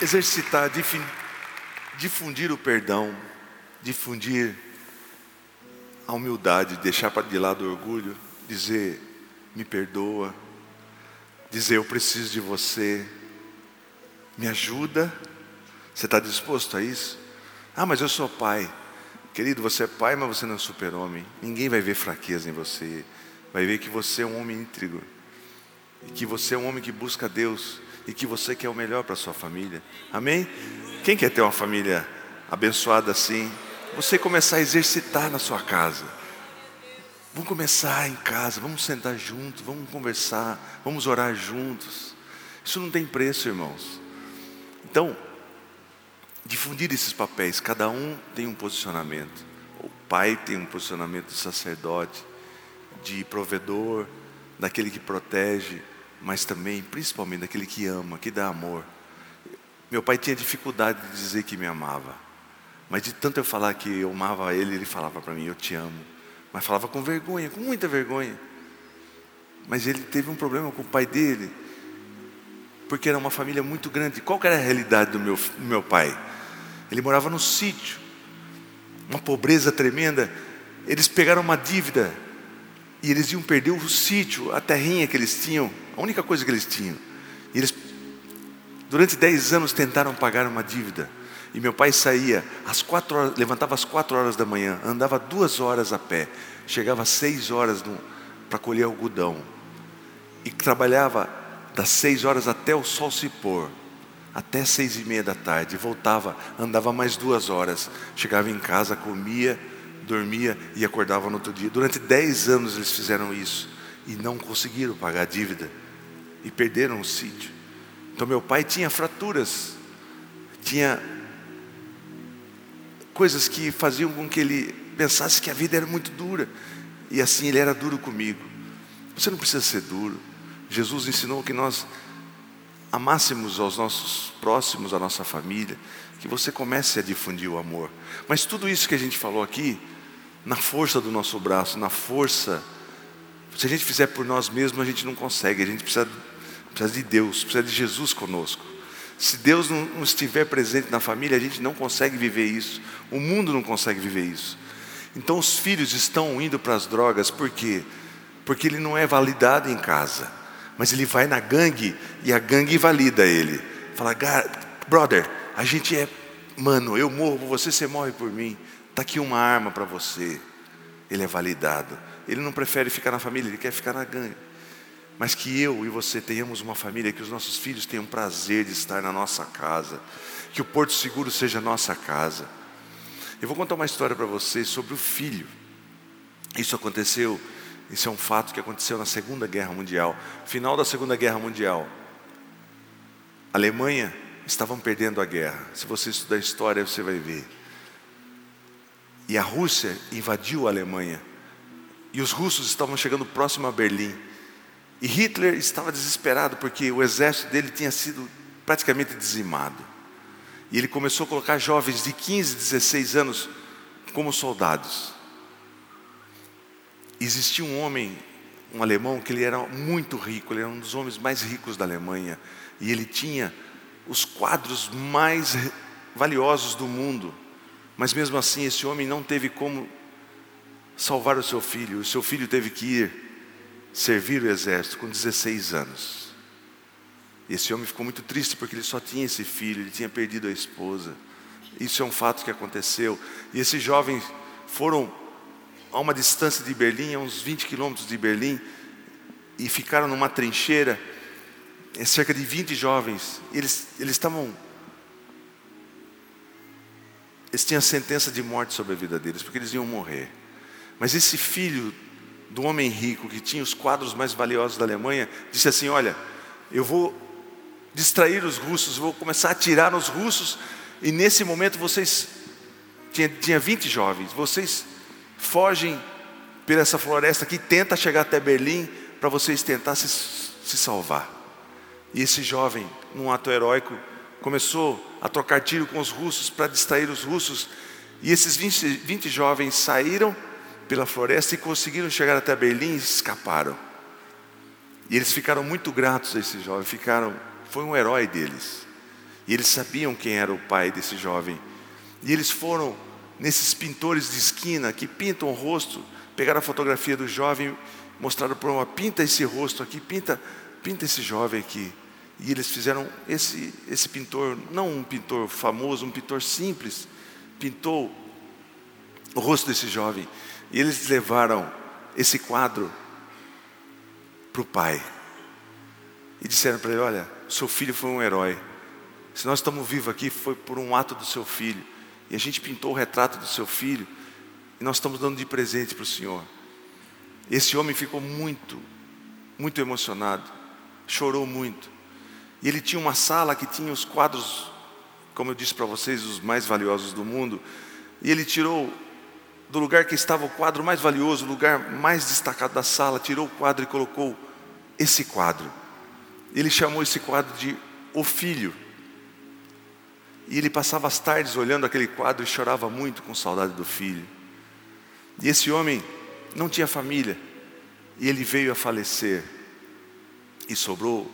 Exercitar, difundir o perdão, difundir a humildade, deixar de lado o orgulho, dizer me perdoa, dizer eu preciso de você, me ajuda. Você está disposto a isso? Ah, mas eu sou pai. Querido, você é pai, mas você não é super-homem. Ninguém vai ver fraqueza em você. Vai ver que você é um homem íntegro. E que você é um homem que busca Deus. E que você quer o melhor para sua família. Amém? Quem quer ter uma família abençoada assim? Você começar a exercitar na sua casa. Vamos começar em casa, vamos sentar juntos, vamos conversar, vamos orar juntos. Isso não tem preço, irmãos. Então, difundir esses papéis, cada um tem um posicionamento. O pai tem um posicionamento de sacerdote, de provedor, daquele que protege, mas também, principalmente, daquele que ama, que dá amor. Meu pai tinha dificuldade de dizer que me amava, mas de tanto eu falar que eu amava ele, ele falava para mim: Eu te amo. Mas falava com vergonha, com muita vergonha. Mas ele teve um problema com o pai dele, porque era uma família muito grande. Qual era a realidade do meu, do meu pai? Ele morava no sítio, uma pobreza tremenda. Eles pegaram uma dívida e eles iam perder o sítio, a terrinha que eles tinham, a única coisa que eles tinham. E eles, durante dez anos, tentaram pagar uma dívida. E meu pai saía às quatro horas, levantava às quatro horas da manhã, andava duas horas a pé, chegava às seis horas para colher algodão e trabalhava das seis horas até o sol se pôr até seis e meia da tarde, voltava, andava mais duas horas, chegava em casa, comia, dormia e acordava no outro dia. Durante dez anos eles fizeram isso e não conseguiram pagar a dívida e perderam o sítio. Então meu pai tinha fraturas, tinha coisas que faziam com que ele pensasse que a vida era muito dura e assim ele era duro comigo. Você não precisa ser duro. Jesus ensinou que nós amássemos aos nossos próximos, à nossa família, que você comece a difundir o amor. Mas tudo isso que a gente falou aqui, na força do nosso braço, na força, se a gente fizer por nós mesmos, a gente não consegue, a gente precisa, precisa de Deus, precisa de Jesus conosco. Se Deus não, não estiver presente na família, a gente não consegue viver isso, o mundo não consegue viver isso. Então os filhos estão indo para as drogas, por quê? Porque ele não é validado em casa. Mas ele vai na gangue e a gangue valida ele. Fala, brother, a gente é, mano, eu morro por você, você morre por mim. Está aqui uma arma para você. Ele é validado. Ele não prefere ficar na família, ele quer ficar na gangue. Mas que eu e você tenhamos uma família, que os nossos filhos tenham prazer de estar na nossa casa, que o Porto Seguro seja nossa casa. Eu vou contar uma história para vocês sobre o filho. Isso aconteceu isso é um fato que aconteceu na Segunda Guerra Mundial. Final da Segunda Guerra Mundial. A Alemanha estavam perdendo a guerra. Se você estudar história, você vai ver. E a Rússia invadiu a Alemanha. E os russos estavam chegando próximo a Berlim. E Hitler estava desesperado porque o exército dele tinha sido praticamente dizimado. E ele começou a colocar jovens de 15, 16 anos como soldados. Existia um homem, um alemão, que ele era muito rico, ele era um dos homens mais ricos da Alemanha, e ele tinha os quadros mais valiosos do mundo, mas mesmo assim esse homem não teve como salvar o seu filho, o seu filho teve que ir servir o exército com 16 anos. E esse homem ficou muito triste porque ele só tinha esse filho, ele tinha perdido a esposa. Isso é um fato que aconteceu. E esses jovens foram a uma distância de Berlim, a uns 20 quilômetros de Berlim, e ficaram numa trincheira, é cerca de 20 jovens. Eles, estavam. Eles tinham sentença de morte sobre a vida deles, porque eles iam morrer. Mas esse filho do homem rico, que tinha os quadros mais valiosos da Alemanha, disse assim: Olha, eu vou distrair os russos, vou começar a atirar nos russos, e nesse momento vocês. Tinha, tinha 20 jovens, vocês fogem por essa floresta aqui, tenta chegar até Berlim para vocês tentar se, se salvar. E esse jovem, num ato heróico, começou a trocar tiro com os russos para distrair os russos. E esses 20, 20 jovens saíram pela floresta e conseguiram chegar até Berlim e escaparam. E eles ficaram muito gratos a esse jovem, ficaram, foi um herói deles. E eles sabiam quem era o pai desse jovem. E eles foram nesses pintores de esquina que pintam o rosto, pegaram a fotografia do jovem, mostraram para uma pinta esse rosto aqui, pinta, pinta esse jovem aqui. E eles fizeram esse esse pintor, não um pintor famoso, um pintor simples, pintou o rosto desse jovem. E eles levaram esse quadro para o pai. E disseram para ele: Olha, seu filho foi um herói. Se nós estamos vivos aqui, foi por um ato do seu filho. E a gente pintou o retrato do seu filho. E nós estamos dando de presente para o Senhor. Esse homem ficou muito, muito emocionado. Chorou muito. E ele tinha uma sala que tinha os quadros, como eu disse para vocês, os mais valiosos do mundo. E ele tirou do lugar que estava o quadro mais valioso, o lugar mais destacado da sala, tirou o quadro e colocou esse quadro. Ele chamou esse quadro de O Filho. E ele passava as tardes olhando aquele quadro e chorava muito com saudade do filho. E esse homem não tinha família, e ele veio a falecer. E sobrou,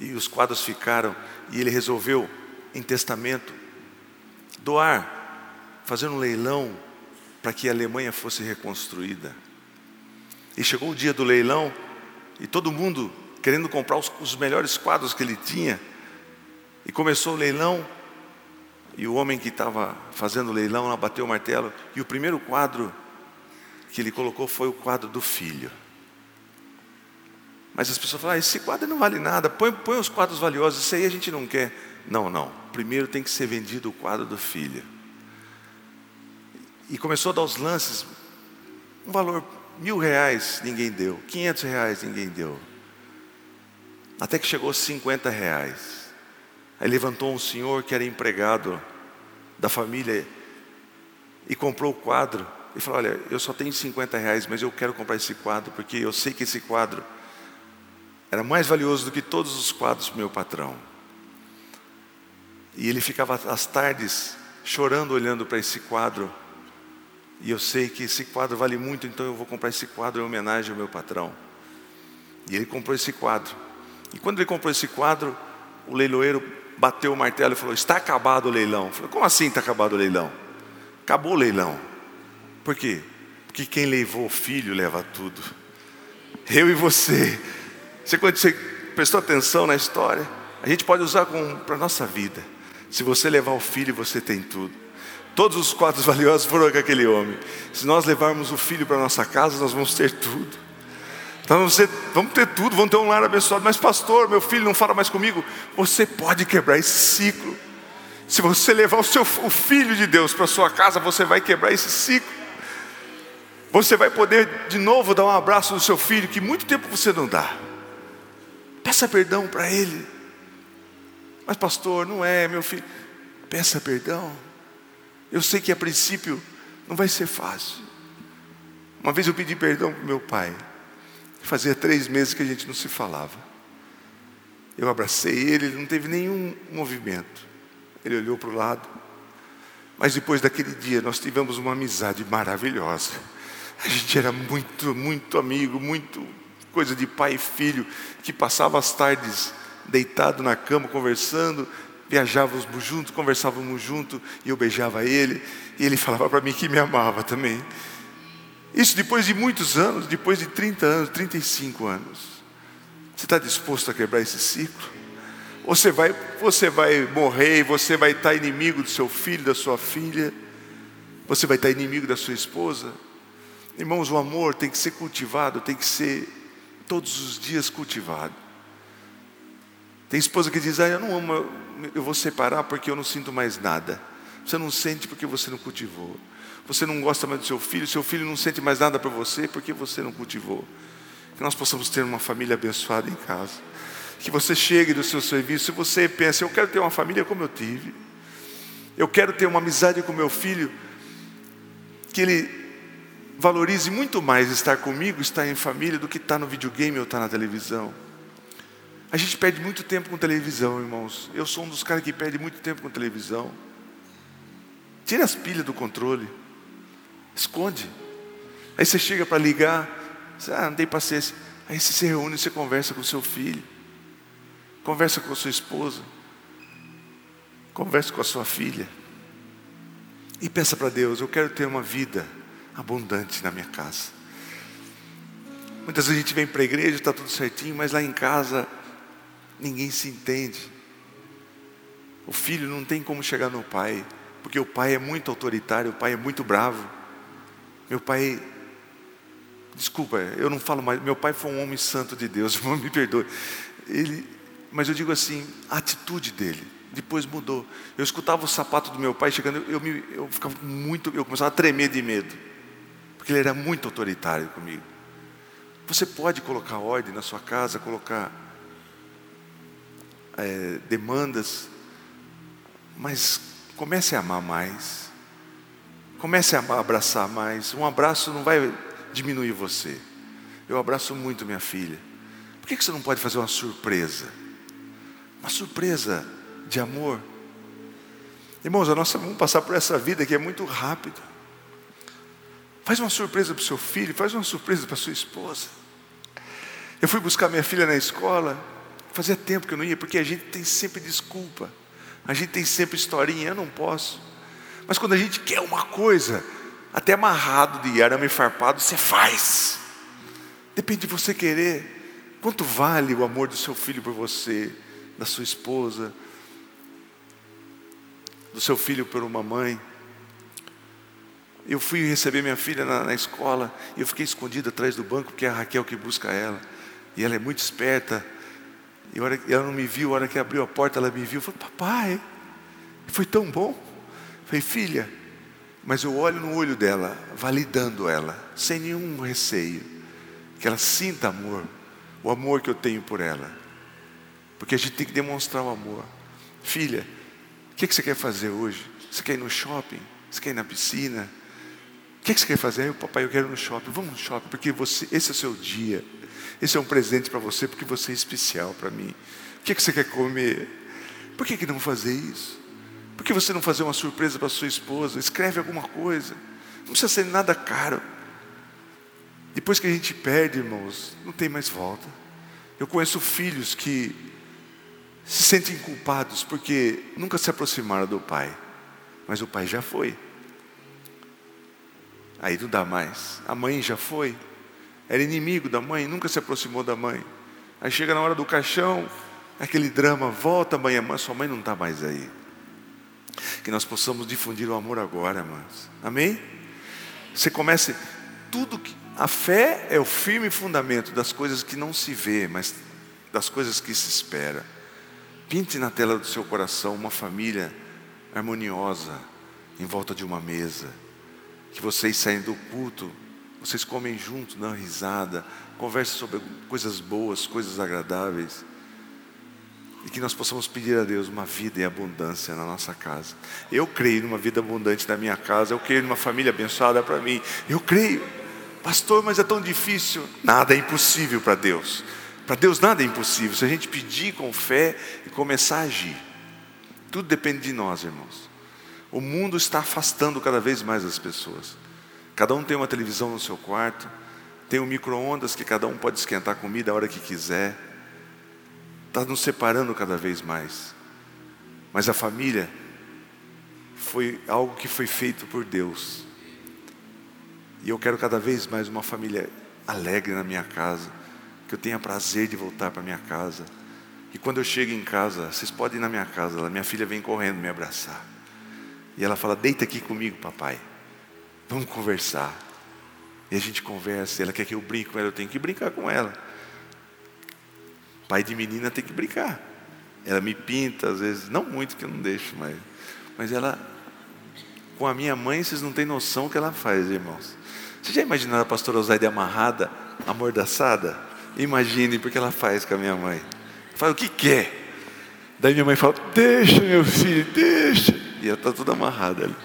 e os quadros ficaram, e ele resolveu, em testamento, doar, fazer um leilão para que a Alemanha fosse reconstruída. E chegou o dia do leilão, e todo mundo querendo comprar os, os melhores quadros que ele tinha. E começou o leilão, e o homem que estava fazendo o leilão lá bateu o martelo, e o primeiro quadro que ele colocou foi o quadro do filho. Mas as pessoas falam, ah, esse quadro não vale nada, põe, põe os quadros valiosos, isso aí a gente não quer. Não, não. Primeiro tem que ser vendido o quadro do filho. E começou a dar os lances, um valor Mil reais ninguém deu, quinhentos reais ninguém deu. Até que chegou cinquenta reais. Aí levantou um senhor que era empregado da família e comprou o quadro e falou: Olha, eu só tenho 50 reais, mas eu quero comprar esse quadro porque eu sei que esse quadro era mais valioso do que todos os quadros do meu patrão. E ele ficava às tardes chorando olhando para esse quadro e eu sei que esse quadro vale muito, então eu vou comprar esse quadro em homenagem ao meu patrão. E ele comprou esse quadro. E quando ele comprou esse quadro, o leiloeiro bateu o martelo e falou: Está acabado o leilão. Eu falei: Como assim está acabado o leilão? Acabou o leilão. Por quê? Porque quem levou o filho leva tudo. Eu e você. Você, quando você prestou atenção na história, a gente pode usar para a nossa vida. Se você levar o filho, você tem tudo. Todos os quadros valiosos foram com aquele homem. Se nós levarmos o filho para nossa casa, nós vamos ter tudo. Então ter, vamos ter tudo, vamos ter um lar abençoado. Mas, pastor, meu filho não fala mais comigo. Você pode quebrar esse ciclo. Se você levar o seu o filho de Deus para sua casa, você vai quebrar esse ciclo. Você vai poder de novo dar um abraço no seu filho que muito tempo você não dá. Peça perdão para ele. Mas pastor, não é meu filho. Peça perdão. Eu sei que a princípio não vai ser fácil. Uma vez eu pedi perdão para meu pai. Fazia três meses que a gente não se falava. Eu abracei ele, ele não teve nenhum movimento. Ele olhou para o lado. Mas depois daquele dia nós tivemos uma amizade maravilhosa. A gente era muito, muito amigo, muito coisa de pai e filho, que passava as tardes deitado na cama conversando, viajávamos juntos, conversávamos juntos, e eu beijava ele, e ele falava para mim que me amava também. Isso depois de muitos anos, depois de 30 anos, 35 anos. Você está disposto a quebrar esse ciclo? Ou você vai, você vai morrer você vai estar inimigo do seu filho, da sua filha? Você vai estar inimigo da sua esposa? Irmãos, o amor tem que ser cultivado, tem que ser todos os dias cultivado. Tem esposa que diz: ah, Eu não amo, eu vou separar porque eu não sinto mais nada. Você não sente porque você não cultivou. Você não gosta mais do seu filho, seu filho não sente mais nada para você porque você não cultivou. Que nós possamos ter uma família abençoada em casa. Que você chegue do seu serviço e você pense: Eu quero ter uma família como eu tive. Eu quero ter uma amizade com meu filho. Que ele valorize muito mais estar comigo, estar em família, do que estar no videogame ou estar na televisão. A gente perde muito tempo com televisão, irmãos. Eu sou um dos caras que perde muito tempo com televisão. Tira as pilhas do controle. Esconde. Aí você chega para ligar, você, ah, não tem paciência. Aí você se reúne, você conversa com seu filho, conversa com a sua esposa, conversa com a sua filha. E peça para Deus, eu quero ter uma vida abundante na minha casa. Muitas vezes a gente vem para a igreja, está tudo certinho, mas lá em casa ninguém se entende. O filho não tem como chegar no pai, porque o pai é muito autoritário, o pai é muito bravo. Meu pai, desculpa, eu não falo mais, meu pai foi um homem santo de Deus, me perdoe. Ele, mas eu digo assim, a atitude dele, depois mudou. Eu escutava o sapato do meu pai chegando, eu, me, eu ficava muito, eu começava a tremer de medo, porque ele era muito autoritário comigo. Você pode colocar ordem na sua casa, colocar é, demandas, mas comece a amar mais. Comece a abraçar mais. Um abraço não vai diminuir você. Eu abraço muito minha filha. Por que você não pode fazer uma surpresa? Uma surpresa de amor. Irmãos, a nossa vamos passar por essa vida que é muito rápida. Faz uma surpresa para o seu filho, faz uma surpresa para sua esposa. Eu fui buscar minha filha na escola, fazia tempo que eu não ia, porque a gente tem sempre desculpa, a gente tem sempre historinha, eu não posso. Mas quando a gente quer uma coisa, até amarrado de arame farpado, você faz. Depende de você querer. Quanto vale o amor do seu filho por você, da sua esposa, do seu filho por uma mãe? Eu fui receber minha filha na, na escola e eu fiquei escondido atrás do banco, porque é a Raquel que busca ela. E ela é muito esperta. E hora, ela não me viu, a hora que abriu a porta, ela me viu. Falei, papai, foi tão bom. Falei, filha, mas eu olho no olho dela, validando ela, sem nenhum receio. Que ela sinta amor, o amor que eu tenho por ela. Porque a gente tem que demonstrar o amor. Filha, o que, que você quer fazer hoje? Você quer ir no shopping? Você quer ir na piscina? O que, que você quer fazer? Eu, papai, eu quero ir no shopping. Vamos no shopping, porque você, esse é o seu dia. Esse é um presente para você, porque você é especial para mim. O que, que você quer comer? Por que, que não fazer isso? Por que você não fazer uma surpresa para sua esposa? Escreve alguma coisa. Não precisa ser nada caro. Depois que a gente perde, irmãos, não tem mais volta. Eu conheço filhos que se sentem culpados porque nunca se aproximaram do pai, mas o pai já foi. Aí não dá mais. A mãe já foi. Era inimigo da mãe, nunca se aproximou da mãe. Aí chega na hora do caixão, aquele drama, volta mãe, mãe, sua mãe não está mais aí. Que nós possamos difundir o amor agora, irmãos. Amém? Você comece tudo que a fé é o firme fundamento das coisas que não se vê, mas das coisas que se espera. Pinte na tela do seu coração uma família harmoniosa em volta de uma mesa. Que vocês saem do culto, vocês comem juntos, dão risada, conversam sobre coisas boas, coisas agradáveis. E que nós possamos pedir a Deus uma vida em abundância na nossa casa. Eu creio numa vida abundante na minha casa, eu creio numa família abençoada para mim. Eu creio, pastor, mas é tão difícil. Nada é impossível para Deus. Para Deus nada é impossível. Se a gente pedir com fé e começar a agir, tudo depende de nós, irmãos. O mundo está afastando cada vez mais as pessoas. Cada um tem uma televisão no seu quarto, tem um micro-ondas que cada um pode esquentar comida a hora que quiser. Está nos separando cada vez mais. Mas a família foi algo que foi feito por Deus. E eu quero cada vez mais uma família alegre na minha casa que eu tenha prazer de voltar para minha casa. E quando eu chego em casa, vocês podem ir na minha casa, minha filha vem correndo me abraçar. E ela fala: Deita aqui comigo, papai. Vamos conversar. E a gente conversa. Ela quer que eu brinque com ela, eu tenho que brincar com ela. Pai de menina tem que brincar. Ela me pinta, às vezes, não muito que eu não deixo, mas, mas ela, com a minha mãe, vocês não têm noção o que ela faz, irmãos. Você já imaginaram a pastora Osaide amarrada, amordaçada? Imagine porque ela faz com a minha mãe. Fala o que quer. Daí minha mãe fala: Deixa, meu filho, deixa. E ela está toda amarrada ali.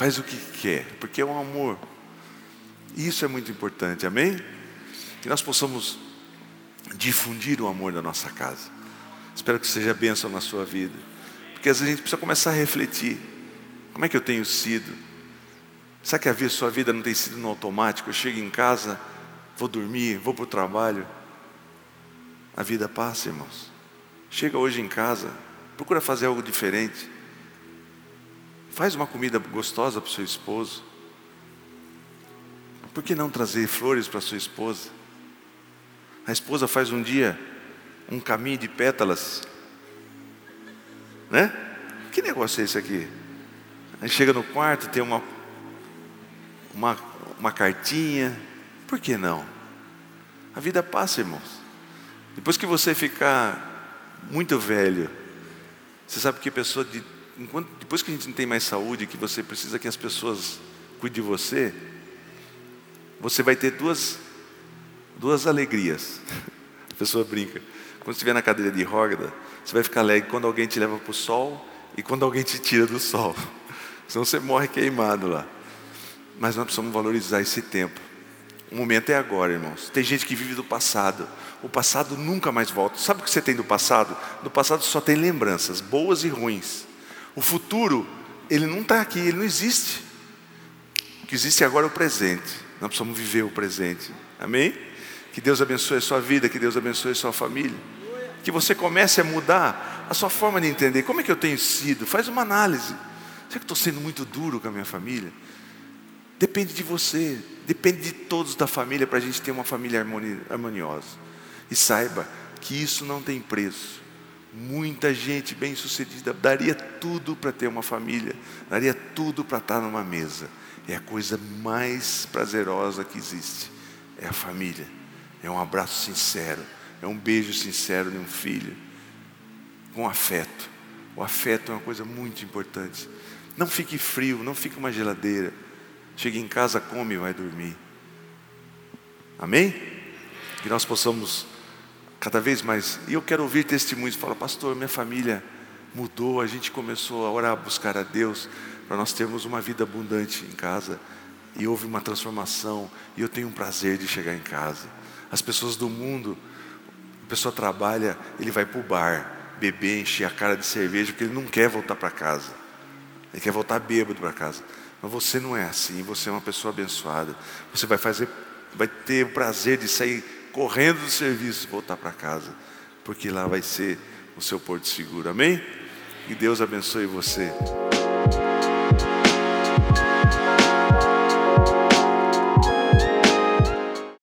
Faz o que quer, porque é um amor. Isso é muito importante, amém? Que nós possamos difundir o amor da nossa casa. Espero que seja bênção na sua vida. Porque às vezes a gente precisa começar a refletir: como é que eu tenho sido? Sabe que a sua vida não tem sido no automático? Eu chego em casa, vou dormir, vou para o trabalho. A vida passa, irmãos. Chega hoje em casa, procura fazer algo diferente. Faz uma comida gostosa para o seu esposo. Por que não trazer flores para sua esposa? A esposa faz um dia um caminho de pétalas. Né? Que negócio é esse aqui? Aí chega no quarto, tem uma, uma, uma cartinha. Por que não? A vida passa, irmãos. Depois que você ficar muito velho, você sabe que pessoa, de, enquanto, depois que a gente não tem mais saúde, que você precisa que as pessoas cuidem de você, você vai ter duas, duas alegrias. A pessoa brinca. Quando estiver na cadeira de roda, você vai ficar alegre quando alguém te leva para o sol e quando alguém te tira do sol. Senão você morre queimado lá. Mas nós precisamos valorizar esse tempo. O momento é agora, irmãos. Tem gente que vive do passado. O passado nunca mais volta. Sabe o que você tem do passado? Do passado só tem lembranças, boas e ruins. O futuro, ele não está aqui, ele não existe. O que existe agora é o presente. Nós precisamos viver o presente. Amém? Que Deus abençoe a sua vida, que Deus abençoe a sua família. Que você comece a mudar a sua forma de entender. Como é que eu tenho sido? Faz uma análise. Será que estou sendo muito duro com a minha família? Depende de você, depende de todos da família para a gente ter uma família harmoniosa. E saiba que isso não tem preço. Muita gente bem sucedida daria tudo para ter uma família, daria tudo para estar numa mesa. É a coisa mais prazerosa que existe, é a família. É um abraço sincero, é um beijo sincero de um filho, com afeto. O afeto é uma coisa muito importante. Não fique frio, não fique uma geladeira. Chegue em casa, come e vai dormir. Amém? Que nós possamos cada vez mais. E eu quero ouvir testemunhos. Fala, pastor, minha família mudou. A gente começou a orar, a buscar a Deus para nós termos uma vida abundante em casa. E houve uma transformação. E eu tenho um prazer de chegar em casa. As pessoas do mundo, a pessoa trabalha, ele vai para o bar, beber, encher a cara de cerveja, porque ele não quer voltar para casa. Ele quer voltar bêbado para casa. Mas você não é assim, você é uma pessoa abençoada. Você vai fazer, vai ter o prazer de sair correndo do serviço voltar para casa, porque lá vai ser o seu porto seguro. Amém? Que Deus abençoe você.